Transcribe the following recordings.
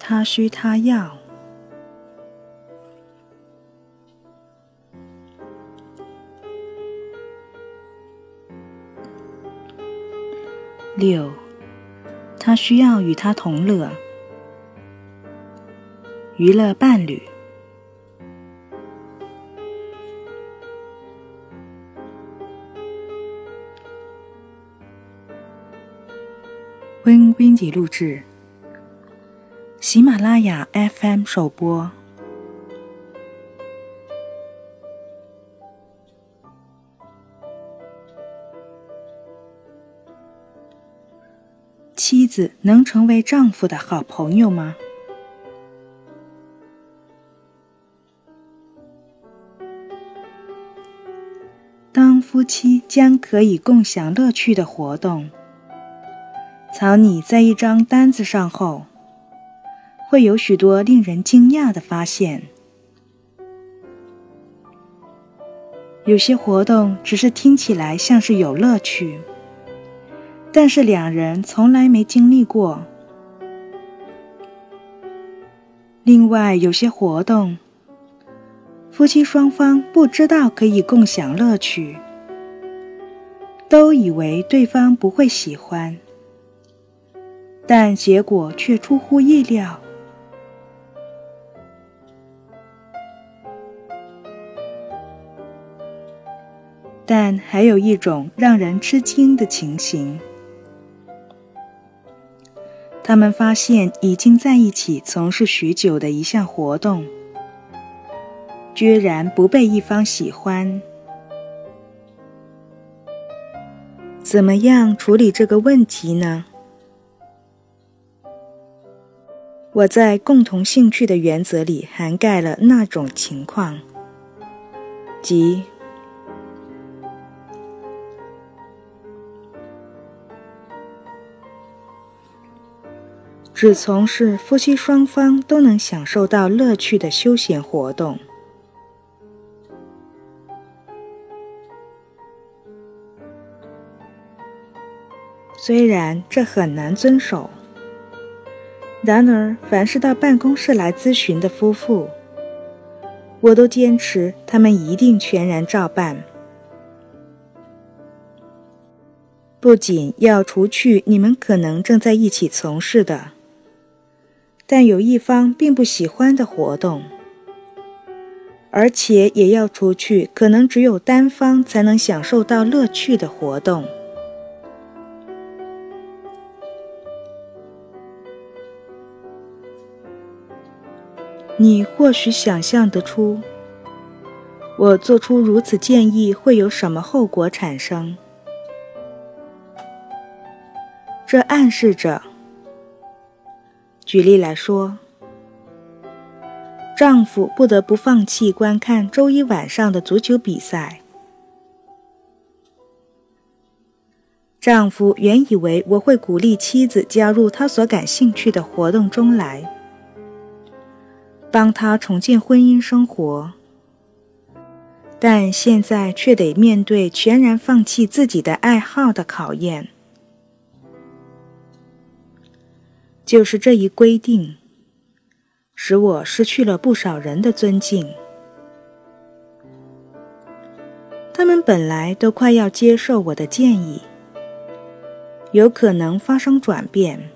他需他要。六，他需要与他同乐，娱乐伴侣。温温迪录制，喜马拉雅 FM 首播。妻子能成为丈夫的好朋友吗？当夫妻将可以共享乐趣的活动草拟在一张单子上后，会有许多令人惊讶的发现。有些活动只是听起来像是有乐趣。但是两人从来没经历过。另外，有些活动，夫妻双方不知道可以共享乐趣，都以为对方不会喜欢，但结果却出乎意料。但还有一种让人吃惊的情形。他们发现，已经在一起从事许久的一项活动，居然不被一方喜欢。怎么样处理这个问题呢？我在共同兴趣的原则里涵盖了那种情况，即。只从事夫妻双方都能享受到乐趣的休闲活动。虽然这很难遵守，然而凡是到办公室来咨询的夫妇，我都坚持他们一定全然照办。不仅要除去你们可能正在一起从事的。但有一方并不喜欢的活动，而且也要除去可能只有单方才能享受到乐趣的活动。你或许想象得出，我做出如此建议会有什么后果产生？这暗示着。举例来说，丈夫不得不放弃观看周一晚上的足球比赛。丈夫原以为我会鼓励妻子加入他所感兴趣的活动中来，帮他重建婚姻生活，但现在却得面对全然放弃自己的爱好的考验。就是这一规定，使我失去了不少人的尊敬。他们本来都快要接受我的建议，有可能发生转变，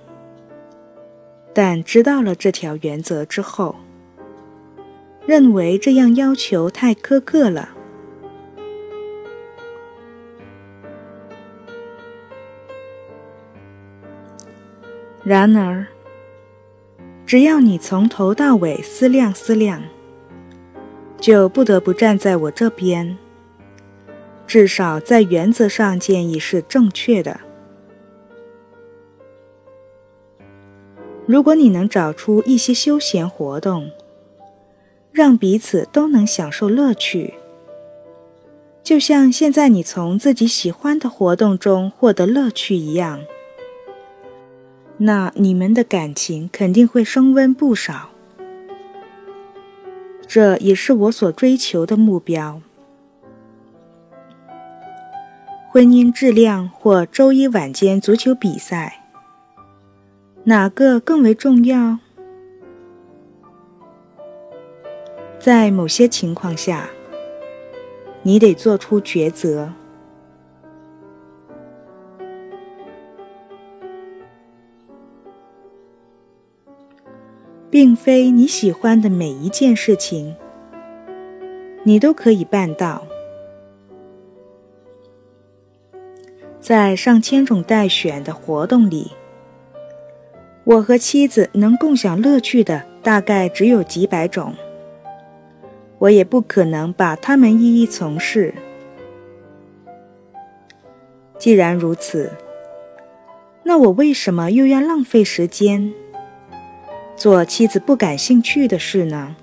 但知道了这条原则之后，认为这样要求太苛刻了。然而，只要你从头到尾思量思量，就不得不站在我这边。至少在原则上，建议是正确的。如果你能找出一些休闲活动，让彼此都能享受乐趣，就像现在你从自己喜欢的活动中获得乐趣一样。那你们的感情肯定会升温不少。这也是我所追求的目标。婚姻质量或周一晚间足球比赛哪个更为重要？在某些情况下你得做出抉择。并非你喜欢的每一件事情，你都可以办到。在上千种待选的活动里，我和妻子能共享乐趣的大概只有几百种。我也不可能把它们一一从事。既然如此，那我为什么又要浪费时间做妻子不感兴趣的事呢？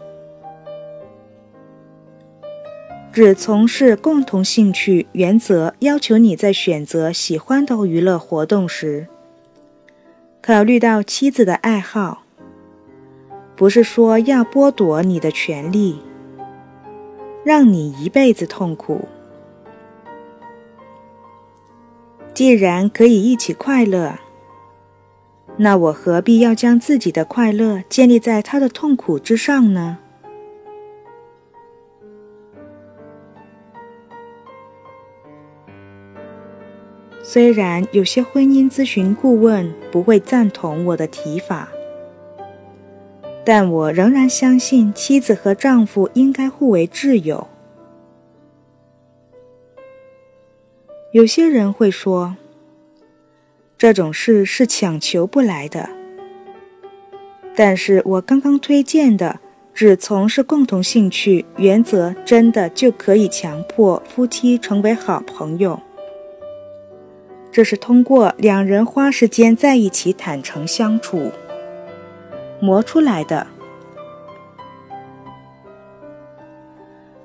只从事共同兴趣原则要求你在选择喜欢的娱乐活动时，考虑到妻子的爱好，不是说要剥夺你的权利，让你一辈子痛苦。既然可以一起快乐，那我何必要将自己的快乐建立在他的痛苦之上呢？虽然有些婚姻咨询顾问不会赞同我的提法，但我仍然相信妻子和丈夫应该互为挚友。有些人会说，这种事是强求不来的。但是我刚刚推荐的只从事共同兴趣原则，真的就可以强迫夫妻成为好朋友。这是通过两人花时间在一起坦诚相处磨出来的。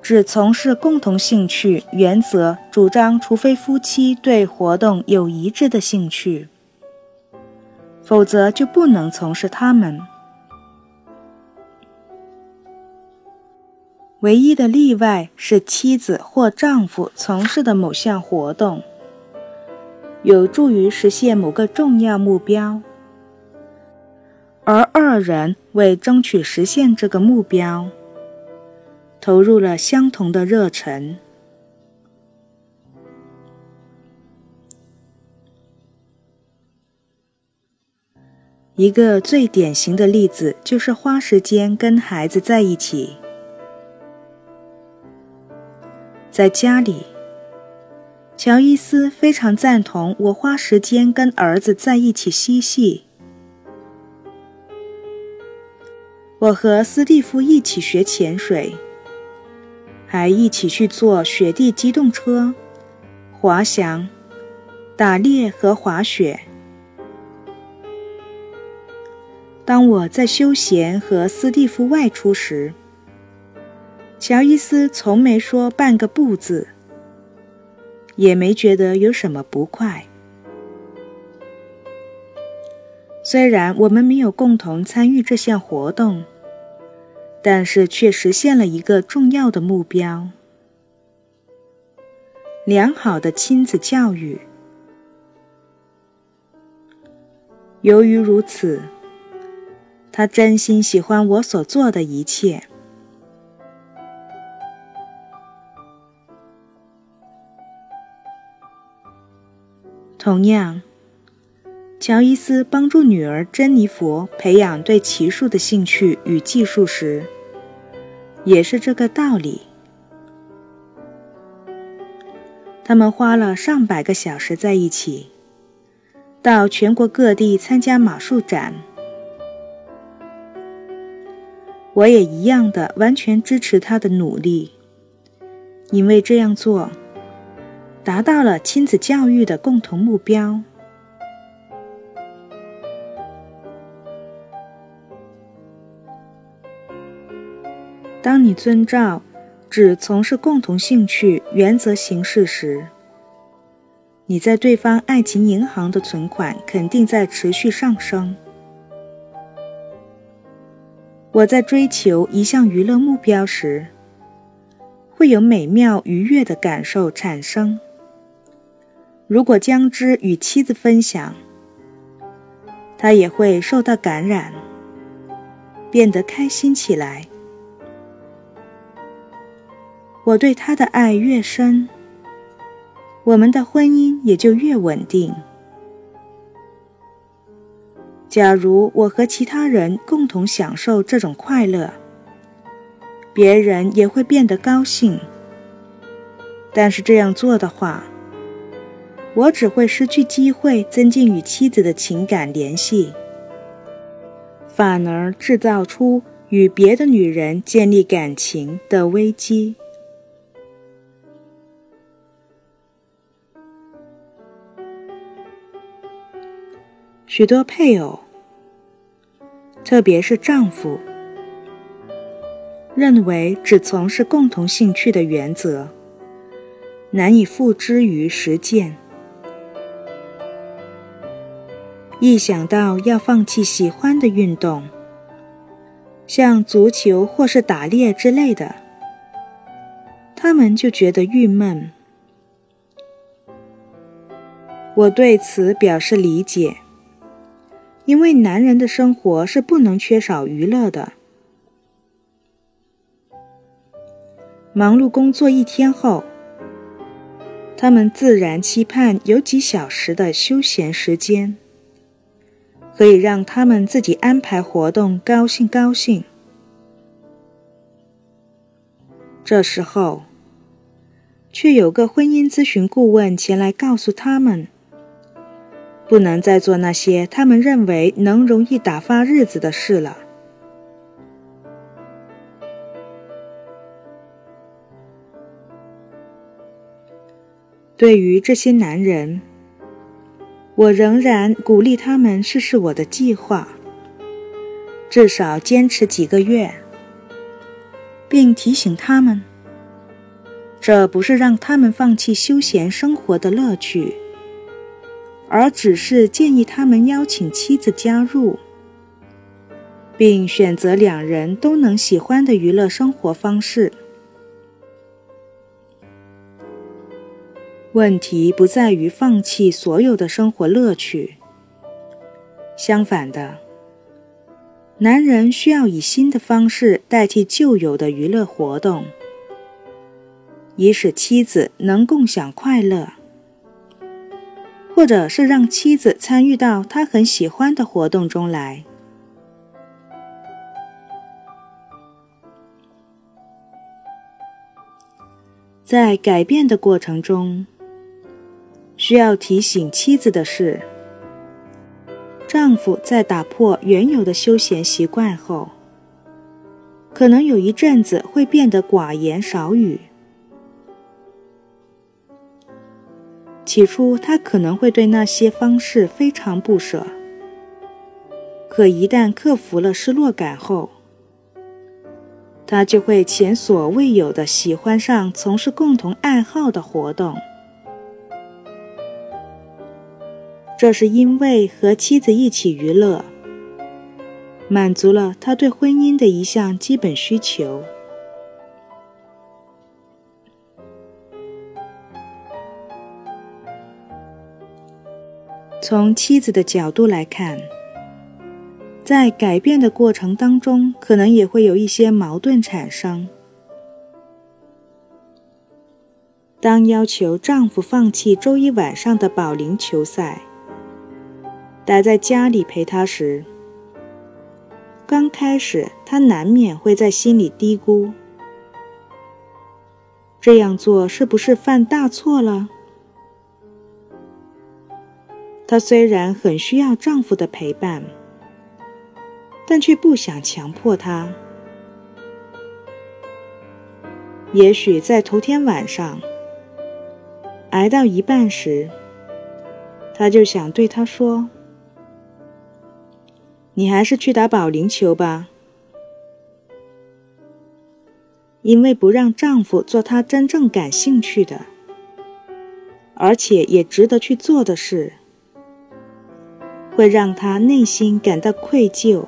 只从事共同兴趣原则，主张除非夫妻对活动有一致的兴趣，否则就不能从事他们。唯一的例外是妻子或丈夫从事的某项活动。有助于实现某个重要目标，而二人为争取实现这个目标，投入了相同的热忱。一个最典型的例子就是花时间跟孩子在一起，在家里。乔伊斯非常赞同我花时间跟儿子在一起嬉戏。我和斯蒂夫一起学潜水，还一起去坐雪地机动车、滑翔、打猎和滑雪。当我在休闲和斯蒂夫外出时，乔伊斯从没说半个不字。也没觉得有什么不快。虽然我们没有共同参与这项活动，但是却实现了一个重要的目标：良好的亲子教育。由于如此，他真心喜欢我所做的一切。同样，乔伊斯帮助女儿珍妮佛培养对骑术的兴趣与技术时，也是这个道理。他们花了上百个小时在一起，到全国各地参加马术展。我也一样的完全支持他的努力，因为这样做。达到了亲子教育的共同目标。当你遵照只从事共同兴趣原则行事时，你在对方爱情银行的存款肯定在持续上升。我在追求一项娱乐目标时，会有美妙愉悦的感受产生。如果将之与妻子分享，他也会受到感染，变得开心起来。我对他的爱越深，我们的婚姻也就越稳定。假如我和其他人共同享受这种快乐，别人也会变得高兴。但是这样做的话，我只会失去机会增进与妻子的情感联系，反而制造出与别的女人建立感情的危机。许多配偶，特别是丈夫，认为只从事共同兴趣的原则，难以付之于实践。一想到要放弃喜欢的运动，像足球或是打猎之类的，他们就觉得郁闷。我对此表示理解。因为男人的生活是不能缺少娱乐的。忙碌工作一天后，他们自然期盼有几小时的休闲时间，可以让他们自己安排活动，高兴高兴。这时候，却有个婚姻咨询顾问前来告诉他们。不能再做那些他们认为能容易打发日子的事了。对于这些男人，我仍然鼓励他们试试我的计划，至少坚持几个月，并提醒他们，这不是让他们放弃休闲生活的乐趣。而只是建议他们邀请妻子加入，并选择两人都能喜欢的娱乐生活方式。问题不在于放弃所有的生活乐趣，相反的，男人需要以新的方式代替旧有的娱乐活动，以使妻子能共享快乐。或者是让妻子参与到他很喜欢的活动中来。在改变的过程中，需要提醒妻子的是：丈夫在打破原有的休闲习惯后，可能有一阵子会变得寡言少语。起初，他可能会对那些方式非常不舍。可一旦克服了失落感后，他就会前所未有的喜欢上从事共同爱好的活动。这是因为和妻子一起娱乐，满足了他对婚姻的一项基本需求。从妻子的角度来看，在改变的过程当中，可能也会有一些矛盾产生。当要求丈夫放弃周一晚上的保龄球赛，待在家里陪她时，刚开始她难免会在心里嘀咕：这样做是不是犯大错了？她虽然很需要丈夫的陪伴，但却不想强迫他。也许在头天晚上挨到一半时，她就想对他说：“你还是去打保龄球吧。”因为不让丈夫做他真正感兴趣的，而且也值得去做的事。会让他内心感到愧疚。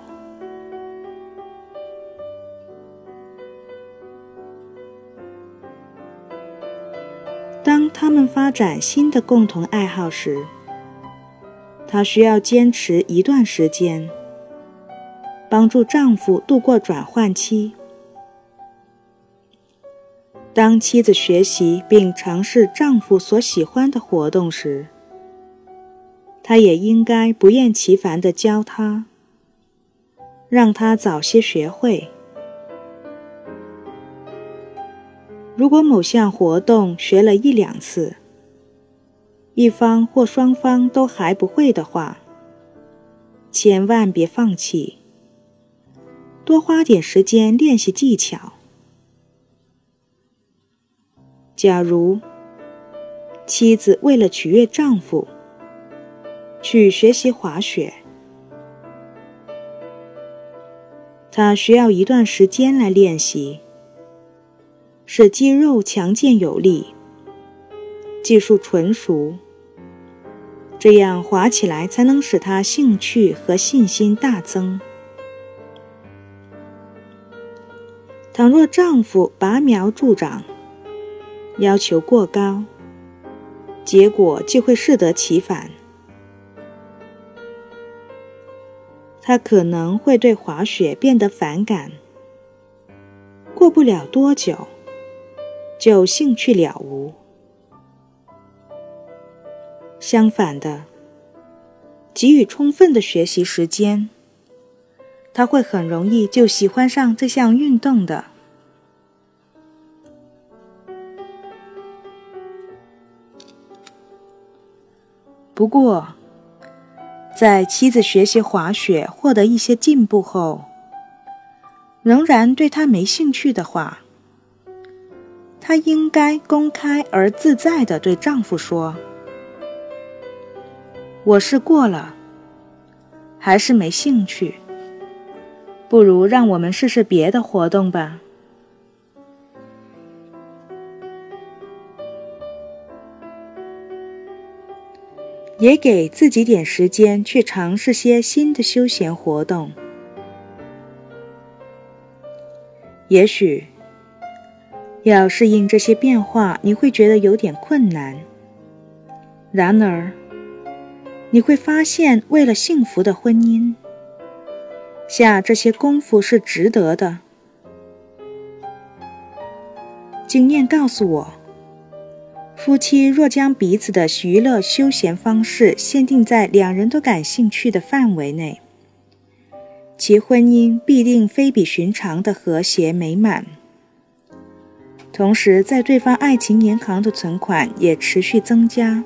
当他们发展新的共同爱好时，她需要坚持一段时间，帮助丈夫度过转换期。当妻子学习并尝试丈夫所喜欢的活动时，他也应该不厌其烦地教他，让他早些学会。如果某项活动学了一两次，一方或双方都还不会的话，千万别放弃，多花点时间练习技巧。假如妻子为了取悦丈夫去学习滑雪，她需要一段时间来练习，使肌肉强健有力，技术纯熟，这样滑起来才能使她兴趣和信心大增。倘若丈夫拔苗助长，要求过高，结果就会适得其反。他可能会对滑雪变得反感，过不了多久就兴趣了无。相反的，给予充分的学习时间，他会很容易就喜欢上这项运动的。不过，在妻子学习滑雪获得一些进步后，仍然对他没兴趣的话，她应该公开而自在地对丈夫说：“我试过了，还是没兴趣。不如让我们试试别的活动吧。”也给自己点时间去尝试些新的休闲活动。也许要适应这些变化，你会觉得有点困难。然而，你会发现，为了幸福的婚姻，下这些功夫是值得的。经验告诉我。夫妻若将彼此的娱乐休闲方式限定在两人都感兴趣的范围内，其婚姻必定非比寻常的和谐美满。同时，在对方爱情银行的存款也持续增加。